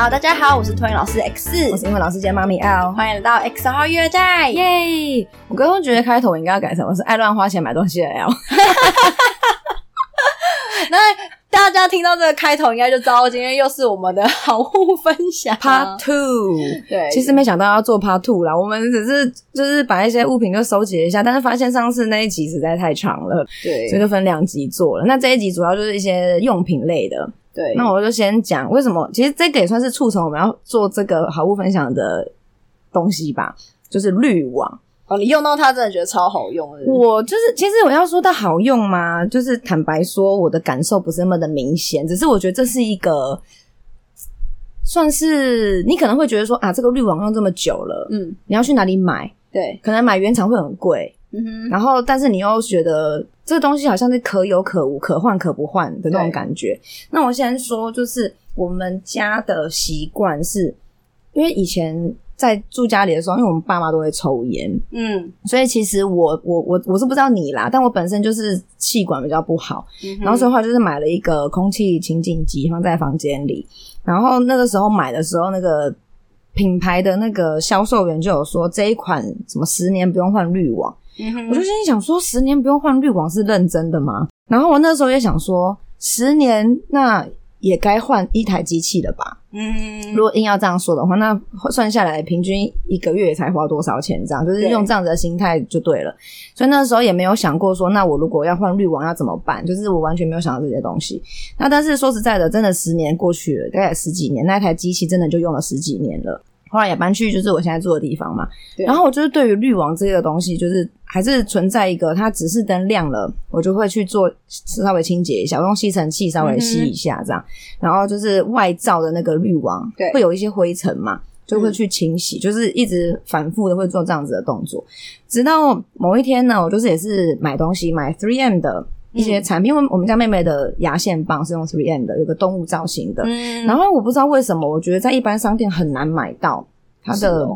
好，大家好，我是托尼老师 X，我是英文老师兼妈咪 L，欢迎来到 X 号育儿袋，耶！我刚刚觉得开头我应该要改成我是爱乱花钱买东西的 L。那大家听到这个开头，应该就知道今天又是我们的好物分享 Part Two。对，其实没想到要做 Part Two 啦，我们只是就是把一些物品就收集了一下，但是发现上次那一集实在太长了，对，所以就分两集做了。那这一集主要就是一些用品类的。对，那我就先讲为什么，其实这个也算是促成我们要做这个好物分享的东西吧，就是滤网。哦，你用到它真的觉得超好用的。我就是，其实我要说它好用吗？就是坦白说，我的感受不是那么的明显。只是我觉得这是一个，算是你可能会觉得说啊，这个滤网用这么久了，嗯，你要去哪里买？对，可能买原厂会很贵。嗯哼，然后但是你又觉得这个东西好像是可有可无、可换可不换的那种感觉。那我先说，就是我们家的习惯是，因为以前。在住家里的时候，因为我们爸妈都会抽烟，嗯，所以其实我我我我是不知道你啦，但我本身就是气管比较不好，嗯、然后所以话就是买了一个空气清净机放在房间里，然后那个时候买的时候，那个品牌的那个销售员就有说这一款什么十年不用换滤网，嗯，我就心里想说十年不用换滤网是认真的吗？然后我那时候也想说十年那。也该换一台机器了吧？嗯，如果硬要这样说的话，那算下来平均一个月才花多少钱？这样就是用这样子的心态就对了。所以那时候也没有想过说，那我如果要换滤网要怎么办？就是我完全没有想到这些东西。那但是说实在的，真的十年过去了，大概十几年，那台机器真的就用了十几年了。后来也搬去就是我现在住的地方嘛，然后我就是对于滤网这个东西，就是还是存在一个，它指示灯亮了，我就会去做稍微清洁一下，我用吸尘器稍微吸一下这样，然后就是外罩的那个滤网，对，会有一些灰尘嘛，就会去清洗，就是一直反复的会做这样子的动作，直到某一天呢，我就是也是买东西买 3M 的。一些产品，因为我们家妹妹的牙线棒是用 3M 的，有个动物造型的。嗯，然后我不知道为什么，我觉得在一般商店很难买到它的。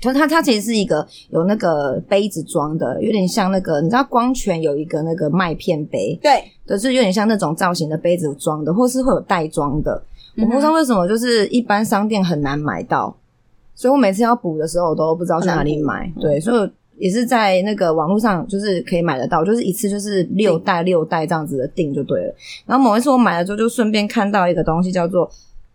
它它它其实是一个有那个杯子装的，有点像那个你知道光泉有一个那个麦片杯，对，就是有点像那种造型的杯子装的，或是会有袋装的。我不知道为什么，就是一般商店很难买到，所以我每次要补的时候，我都不知道去哪里买。对，所以。也是在那个网络上，就是可以买得到，就是一次就是六袋六袋这样子的订就对了。然后某一次我买了之后，就顺便看到一个东西叫做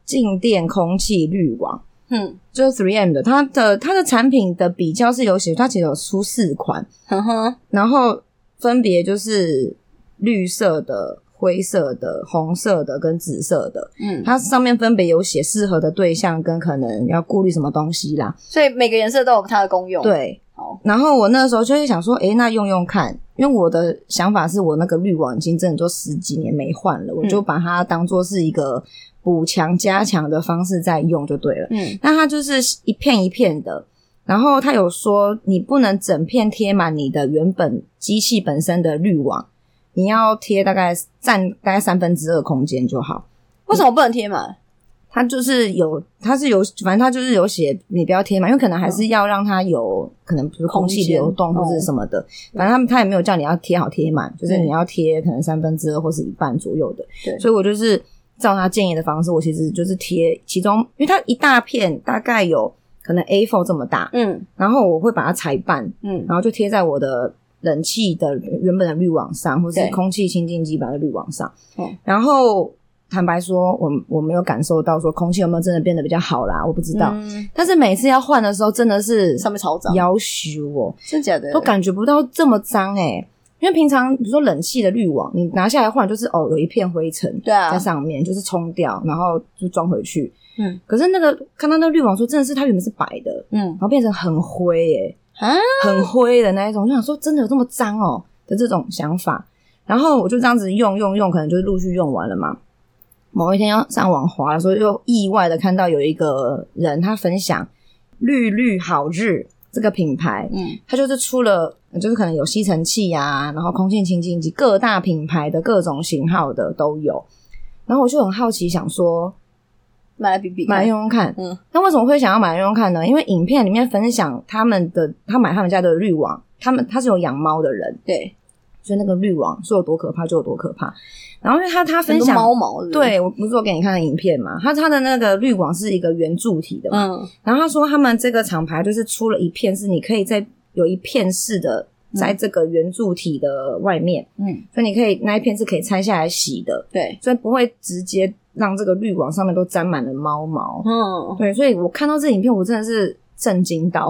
静电空气滤网，嗯，就是 3M 的，它的它的产品的比较是有写，它其实有出四款，呵呵，然后分别就是绿色的、灰色的、红色的跟紫色的，嗯，它上面分别有写适合的对象跟可能要顾虑什么东西啦，所以每个颜色都有它的功用，对。然后我那时候就会想说，诶，那用用看，因为我的想法是我那个滤网已经真的都十几年没换了，嗯、我就把它当做是一个补强加强的方式在用就对了。嗯，那它就是一片一片的，然后它有说你不能整片贴满你的原本机器本身的滤网，你要贴大概占大概三分之二空间就好。为什么不能贴满？它就是有，它是有，反正它就是有写，你不要贴嘛，因为可能还是要让它有可能，比如空气流动或者什么的。哦、反正他他也没有叫你要贴好贴满，就是你要贴可能三分之二或是一半左右的。对，所以我就是照他建议的方式，我其实就是贴其中，因为它一大片大概有可能 A4 这么大，嗯，然后我会把它裁半，嗯，然后就贴在我的冷气的原本的滤网上，或是空气清净机把它滤网上，嗯，然后。坦白说，我我没有感受到说空气有没有真的变得比较好啦，我不知道。嗯、但是每次要换的时候，真的是上面超脏，要求哦，真假的，都感觉不到这么脏诶、欸、因为平常比如说冷气的滤网，你拿下来换就是哦，有一片灰尘对啊在上面，就是冲掉，然后就装回去。嗯，可是那个看到那个滤网说真的是它原本是白的，嗯，然后变成很灰诶、欸、啊，很灰的那一种，我就想说真的有这么脏哦的这种想法。然后我就这样子用用用，可能就是陆续用完了嘛。某一天要上网滑的时候，就意外的看到有一个人他分享绿绿好日这个品牌，嗯，他就是出了，就是可能有吸尘器啊，然后空气清净机，各大品牌的各种型号的都有。然后我就很好奇，想说买来比比，买来用用看。嗯，那为什么会想要买来用用看呢？因为影片里面分享他们的，他买他们家的滤网，他们他是有养猫的人，对。所以那个滤网说有多可怕就有多可怕。然后因为他他分享猫毛对我不是我给你看的影片嘛，他他的那个滤网是一个圆柱体的嘛，嗯，然后他说他们这个厂牌就是出了一片，是你可以在有一片式的。在这个圆柱体的外面，嗯，所以你可以那一片是可以拆下来洗的，对，所以不会直接让这个滤网上面都沾满了猫毛，嗯，对，所以我看到这影片，我真的是震惊到，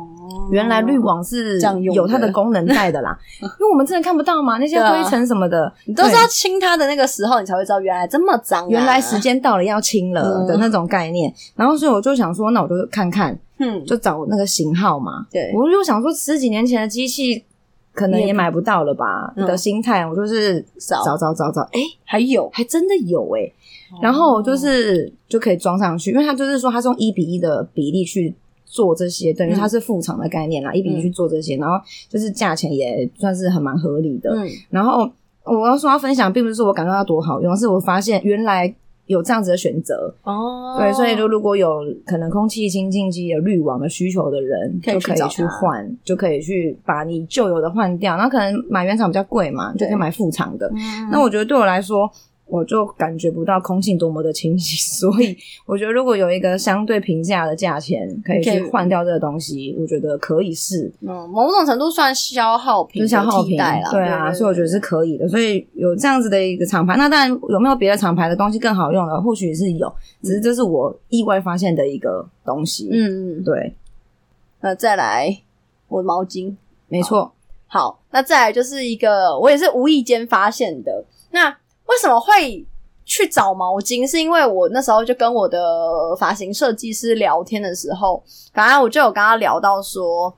哦，原来滤网是有它的功能在的啦，因为我们真的看不到嘛，那些灰尘什么的，你都是要清它的那个时候，你才会知道原来这么脏，原来时间到了要清了的那种概念，然后所以我就想说，那我就看看。嗯，就找那个型号嘛。对，我就想说十几年前的机器可能也买不到了吧？的心态，我就是找找。找找，哎，还有，还真的有哎。然后就是就可以装上去，因为它就是说它是用一比一的比例去做这些，等于它是副厂的概念啦，一比一去做这些，然后就是价钱也算是很蛮合理的。嗯，然后我要说要分享，并不是说我感到它多好用，而是我发现原来。有这样子的选择哦，对，所以就如果有可能空气清净机有滤网的需求的人，就可以去换，就可以去把你旧有的换掉。那可能买原厂比较贵嘛，就可以买副厂的。那我觉得对我来说。我就感觉不到空气多么的清新，所以 我觉得如果有一个相对平价的价钱，可以去换掉这个东西，我觉得可以试。嗯，某种程度算消耗品，消耗品啦。对啊，所以我觉得是可以的。所以有这样子的一个厂牌，那当然有没有别的厂牌的东西更好用的？或许是有，只是这是我意外发现的一个东西。嗯嗯，对。那再来，我的毛巾，没错。好，那再来就是一个我也是无意间发现的。那为什么会去找毛巾？是因为我那时候就跟我的发型设计师聊天的时候，反正我就有跟他聊到说，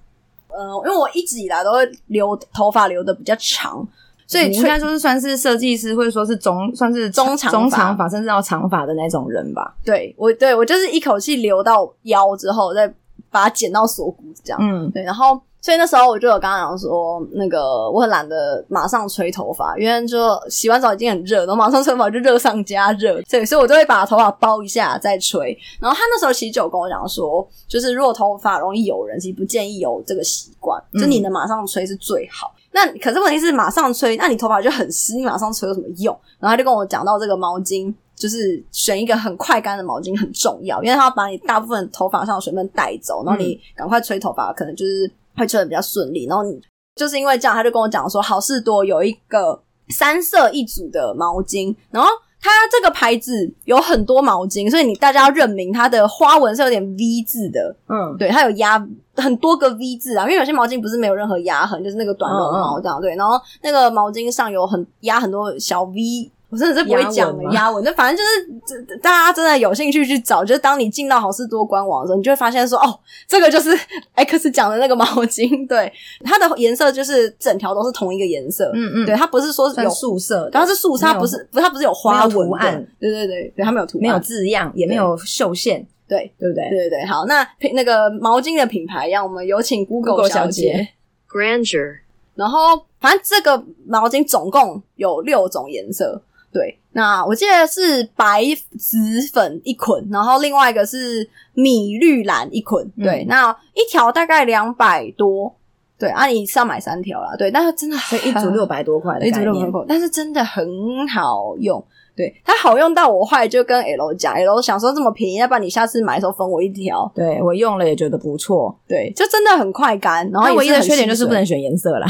嗯、呃，因为我一直以来都会留头发留的比较长，所以应该说是算是设计师，或者说是中算是中长中长发，甚至到长发的那种人吧。对，我对我就是一口气留到腰之后，再把它剪到锁骨这样。嗯，对，然后。所以那时候我就有跟他讲说，那个我很懒得马上吹头发，因为就洗完澡已经很热，然后马上吹头发就热上加热，对，所以我就会把头发包一下再吹。然后他那时候其实就有跟我讲说，就是如果头发容易有人，其实不建议有这个习惯，就你能马上吹是最好。嗯、那可是问题是马上吹，那你头发就很湿，你马上吹有什么用？然后他就跟我讲到这个毛巾，就是选一个很快干的毛巾很重要，因为它要把你大部分头发上的水分带走，然后你赶快吹头发，可能就是。会吹的比较顺利，然后你就是因为这样，他就跟我讲说，好事多有一个三色一组的毛巾，然后它这个牌子有很多毛巾，所以你大家要认明它的花纹是有点 V 字的，嗯，对，它有压很多个 V 字啊，因为有些毛巾不是没有任何压痕，就是那个短绒毛这样，对，然后那个毛巾上有很压很多小 V。我真的是不会讲的压纹，那反正就是，这大家真的有兴趣去找，就是当你进到好事多官网的时候，你就会发现说，哦，这个就是 X 讲的那个毛巾，对，它的颜色就是整条都是同一个颜色，嗯嗯，对，它不是说有素色，它是素色，它不是不，它不是有花图案，对对对对，它没有图案，没有字样，也没有绣线，对对不对？对对对，好，那那个毛巾的品牌，让我们有请 Google 小姐 Grandeur，然后反正这个毛巾总共有六种颜色。对，那我记得是白紫粉一捆，然后另外一个是米绿蓝一捆。对，嗯、那一条大概两百多。对，啊，你是要买三条啦。对，但是真的很，一组六百多块的，一组六百多块，但是真的很好用。对，它好用到我后来就跟 L 讲，L 想说这么便宜，要不然你下次买的时候分我一条。对，我用了也觉得不错。对，就真的很快干。然后唯一的缺点就是不能选颜色啦。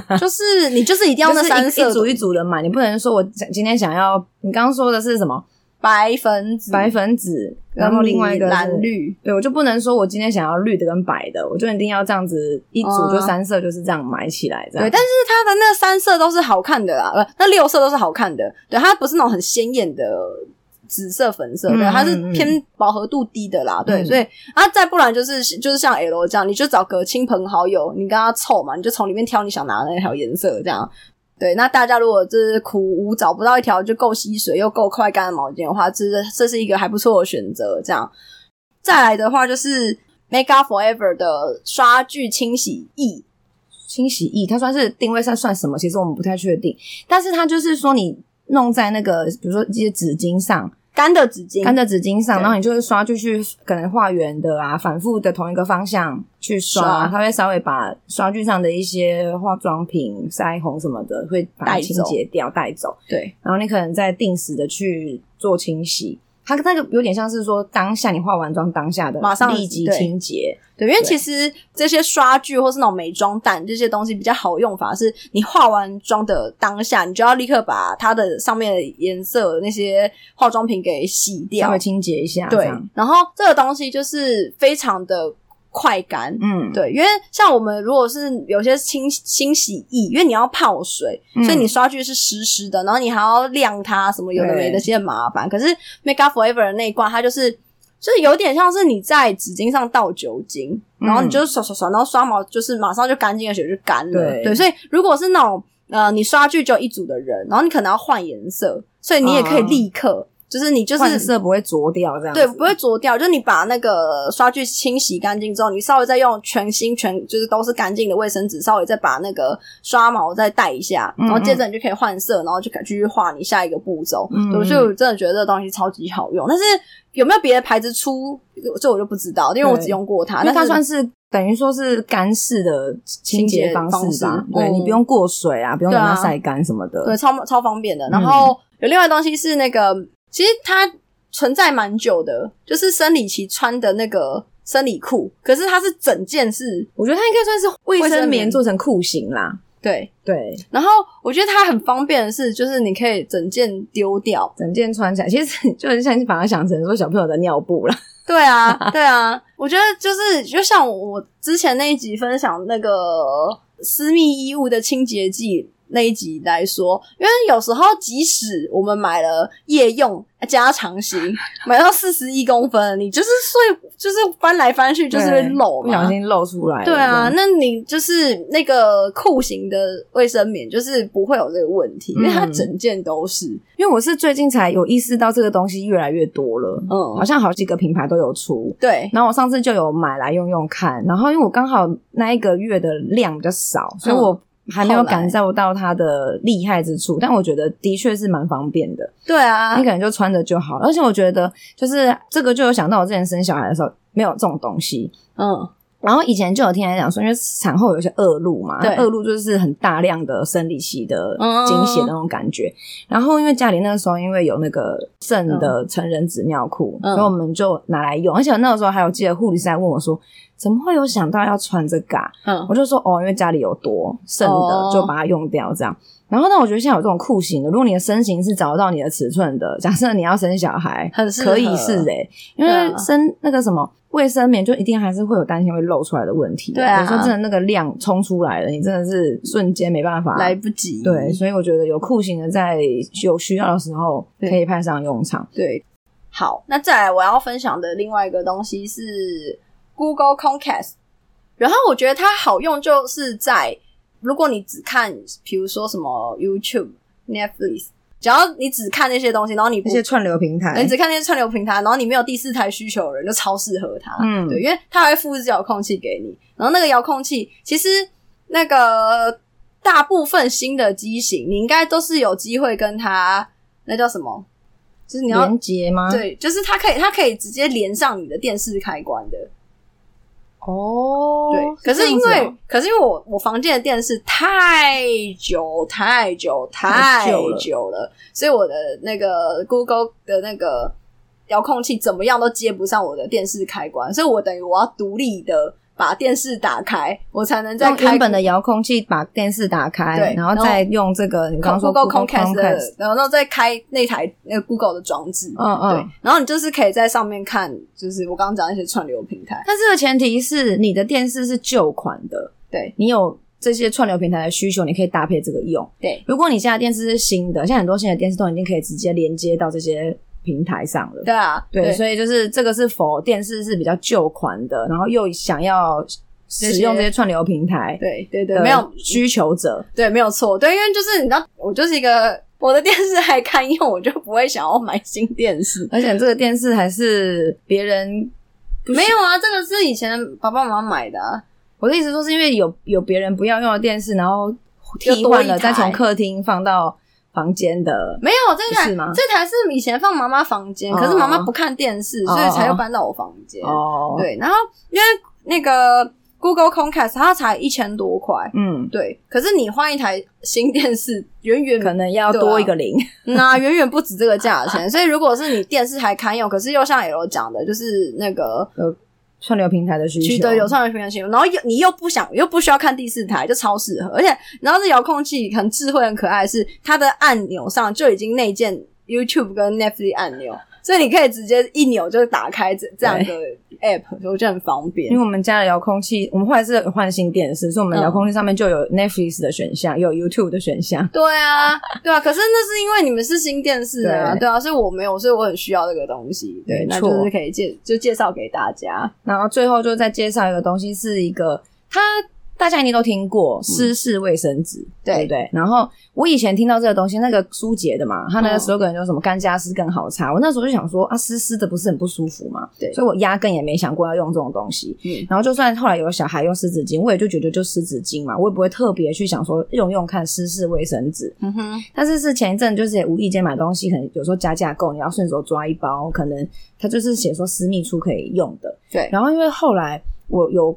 就是你就是一定要那三色一组一组的买，你不能说我今天想要。你刚刚说的是什么？白粉紫、白粉紫，然后另外一个蓝绿。对，我就不能说我今天想要绿的跟白的，我就一定要这样子一组就三色，就是这样买起来。这样。对，但是它的那三色都是好看的啦，不，那六色都是好看的。对，它不是那种很鲜艳的。紫色、粉色，对，它是偏饱和度低的啦，嗯、对，所以啊，再不然就是就是像 L 这样，你就找个亲朋好友，你跟他凑嘛，你就从里面挑你想拿的那条颜色，这样。对，那大家如果就是苦无找不到一条就够吸水又够快干的毛巾的话，这是这是一个还不错的选择。这样，再来的话就是 Make Up For Ever 的刷具清洗液，清洗液它算是定位上算什么？其实我们不太确定，但是它就是说你弄在那个比如说一些纸巾上。干的纸巾，干的纸巾上，然后你就是刷就去，可能画圆的啊，反复的同一个方向去刷，刷它会稍微把刷具上的一些化妆品、腮红什么的会把它清洁掉带走。对，然后你可能再定时的去做清洗。它那个有点像是说，当下你化完妆当下的马上立即清洁，对，因为其实这些刷具或是那种美妆蛋这些东西比较好用法，是你化完妆的当下，你就要立刻把它的上面的颜色那些化妆品给洗掉，稍微清洁一下。对，然后这个东西就是非常的。快干，嗯，对，因为像我们如果是有些清清洗液，因为你要泡水，嗯、所以你刷具是湿湿的，然后你还要晾它，什么有的没的，些很麻烦。可是 Make Up For Ever 的那一罐，它就是就是有点像是你在纸巾上倒酒精，然后你就刷刷刷，然后刷毛就是马上就干净，而且就干了。对，对，所以如果是那种呃，你刷具就一组的人，然后你可能要换颜色，所以你也可以立刻。嗯就是你就是色不会浊掉这样，对，不会浊掉。就是你把那个刷具清洗干净之后，你稍微再用全新全就是都是干净的卫生纸，稍微再把那个刷毛再带一下，然后接着你就可以换色，然后就可以继续画你下一个步骤。嗯，嗯，所以我真的觉得这个东西超级好用。但是有没有别的牌子出，这我就不知道，因为我只用过它。那它算是等于说是干式的清洁方式吧？对，你不用过水啊，不用让它晒干什么的，对，超超方便的。然后有另外东西是那个。其实它存在蛮久的，就是生理期穿的那个生理裤，可是它是整件是，我觉得它应该算是卫生棉做成裤型啦。对对，然后我觉得它很方便的是，就是你可以整件丢掉，整件穿起来，其实就很像你把它想成说小朋友的尿布啦。对啊，对啊，我觉得就是就像我之前那一集分享那个私密衣物的清洁剂。那一集来说，因为有时候即使我们买了夜用加长型，买到四十一公分，你就是睡，就是翻来翻去，就是会漏，不小心漏出来。对啊，那你就是那个裤型的卫生棉，就是不会有这个问题，因为它整件都是。嗯、因为我是最近才有意识到这个东西越来越多了，嗯，好像好几个品牌都有出。对，然后我上次就有买来用用看，然后因为我刚好那一个月的量比较少，所以我。还没有感受到它的厉害之处，但我觉得的确是蛮方便的。对啊，你可能就穿着就好了。而且我觉得，就是这个就有想到我之前生小孩的时候没有这种东西。嗯。然后以前就有听人讲说，因为产后有些恶露嘛，对，恶露就是很大量的生理期的经血的那种感觉。嗯、然后因为家里那个时候因为有那个剩的成人纸尿裤，嗯、所以我们就拿来用。而且那个时候还有记得护理师还问我说，怎么会有想到要穿这个、啊？嗯，我就说哦，因为家里有多剩的，就把它用掉这样。哦、然后呢，我觉得现在有这种酷型的，如果你的身形是找得到你的尺寸的，假设你要生小孩，很可以是诶、欸、因为生那个什么。卫生棉就一定还是会有担心会漏出来的问题。对啊，有时候真的那个量冲出来了，你真的是瞬间没办法，来不及。对，所以我觉得有酷型的，在有需要的时候可以派上用场。对，好，那再来我要分享的另外一个东西是 Google Chromecast。然后我觉得它好用，就是在如果你只看，比如说什么 YouTube、Netflix。只要你只看那些东西，然后你不那些串流平台，你只看那些串流平台，然后你没有第四台需求的人，就超适合它。嗯，对，因为它会复制遥控器给你，然后那个遥控器其实那个大部分新的机型，你应该都是有机会跟它那叫什么，就是你要连接吗？对，就是它可以，它可以直接连上你的电视开关的。哦，对，可是因为，哦、可是因为我我房间的电视太久太久太久了，久了，所以我的那个 Google 的那个遥控器怎么样都接不上我的电视开关，所以我等于我要独立的。把电视打开，我才能再原本的遥控器把电视打开，对，然后再用这个你刚刚说 Google Chromecast，然后再开那台那个 Google 的装置，嗯嗯，对，然后你就是可以在上面看，就是我刚刚讲那些串流平台。但这个前提是你的电视是旧款的，对，你有这些串流平台的需求，你可以搭配这个用。对，如果你现在电视是新的，现在很多新的电视都已经可以直接连接到这些。平台上了，对啊，对，对，所以就是这个是否电视是比较旧款的，然后又想要使用这些串流平台，对对对，没有需求者，对，没有错，对，因为就是你知道，我就是一个我的电视还堪用，我就不会想要买新电视，而且这个电视还是别人没有啊，这个是以前爸爸妈妈买的啊。我的意思说是因为有有别人不要用的电视，然后替换了，再从客厅放到。房间的，没有这台？这台是以前放妈妈房间，可是妈妈不看电视，所以才又搬到我房间。哦，对，然后因为那个 Google Chromecast 它才一千多块，嗯，对。可是你换一台新电视，远远可能要多一个零，那远远不止这个价钱。所以如果是你电视还堪用，可是又像 L 讲的，就是那个。串流平台的需求，对，有串流平台需求，然后又你又不想又不需要看第四台，就超适合。而且，然后这遥控器很智慧、很可爱，是它的按钮上就已经内建 YouTube 跟 Netflix 按钮。所以你可以直接一扭就打开这这样的 app，所以我觉得很方便。因为我们家的遥控器，我们后来是换新电视，所以我们遥控器上面就有 Netflix 的选项，有 YouTube 的选项。对啊，对啊。可是那是因为你们是新电视啊，对，对啊，所以我没有，所以我很需要这个东西。对，那就是可以介就介绍给大家。然后最后就再介绍一个东西，是一个它。大家一定都听过湿式卫生纸，嗯、对不对？然后我以前听到这个东西，那个舒洁的嘛，他那个 slogan 就什么干加湿更好擦。我那时候就想说啊，湿湿的不是很不舒服嘛？对，所以我压根也没想过要用这种东西。嗯，然后就算后来有小孩用湿纸巾，我也就觉得就湿纸巾嘛，我也不会特别去想说用用看湿式卫生纸。嗯哼，但是是前一阵就是也无意间买东西，可能有时候加价购，你要顺手抓一包，可能它就是写说私密处可以用的。对，然后因为后来我有。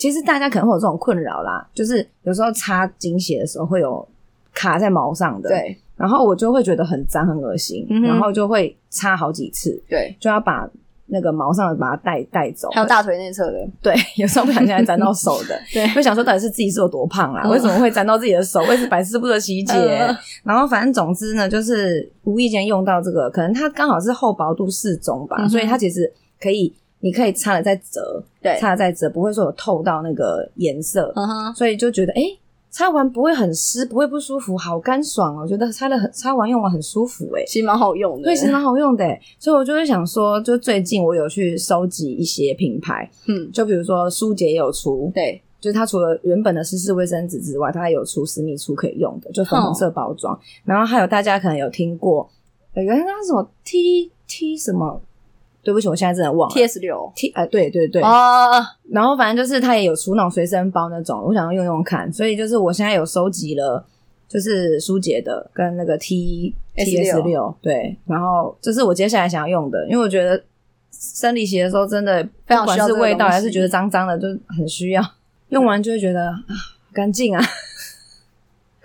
其实大家可能会有这种困扰啦，就是有时候擦精血的时候会有卡在毛上的，对，然后我就会觉得很脏很恶心，嗯、然后就会擦好几次，对，就要把那个毛上的把它带带走，还有大腿内侧的，对，有时候不小心还沾到手的，对，会想说到底是自己是有多胖啊？为什么会沾到自己的手？为什么百思不得其解？呃、然后反正总之呢，就是无意间用到这个，可能它刚好是厚薄度适中吧，嗯、所以它其实可以。你可以擦了再折，对，擦了再折，不会说有透到那个颜色，嗯哼，所以就觉得，诶，擦完不会很湿，不会不舒服，好干爽哦，我觉得擦了很，擦完用完很舒服，哎，其实蛮好用的，对，其实蛮好用的，所以我就会想说，就最近我有去收集一些品牌，嗯，就比如说舒洁也有出，对，就是它除了原本的湿式卫生纸之外，它还有出私密处可以用的，就粉红色包装，然后还有大家可能有听过，有个那什么 T T 什么。对不起，我现在真的忘了。T S 六。T 哎，对对对。啊，然后反正就是它也有除脑随身包那种，我想要用用看，所以就是我现在有收集了，就是舒洁的跟那个 T T S 六对，然后这是我接下来想要用的，因为我觉得生理期的时候真的不管是味道还是觉得脏脏的，就很需要，用完就会觉得啊干净啊。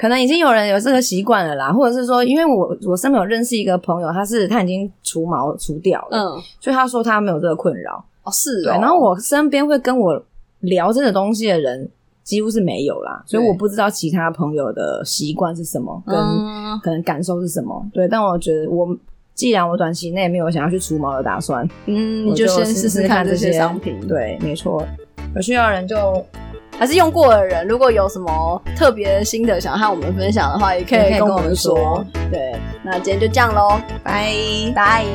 可能已经有人有这个习惯了啦，或者是说，因为我我身边有认识一个朋友，他是他已经除毛除掉了，嗯，所以他说他没有这个困扰。哦，是哦，对。然后我身边会跟我聊这个东西的人几乎是没有啦，所以我不知道其他朋友的习惯是什么，跟可能感受是什么。嗯、对，但我觉得我既然我短期内没有想要去除毛的打算，嗯，你就先试试看这些商品。对，没错，有需要的人就。还是用过的人，如果有什么特别心得想和我们分享的话，也可以跟我们说。对，那今天就这样喽，拜拜。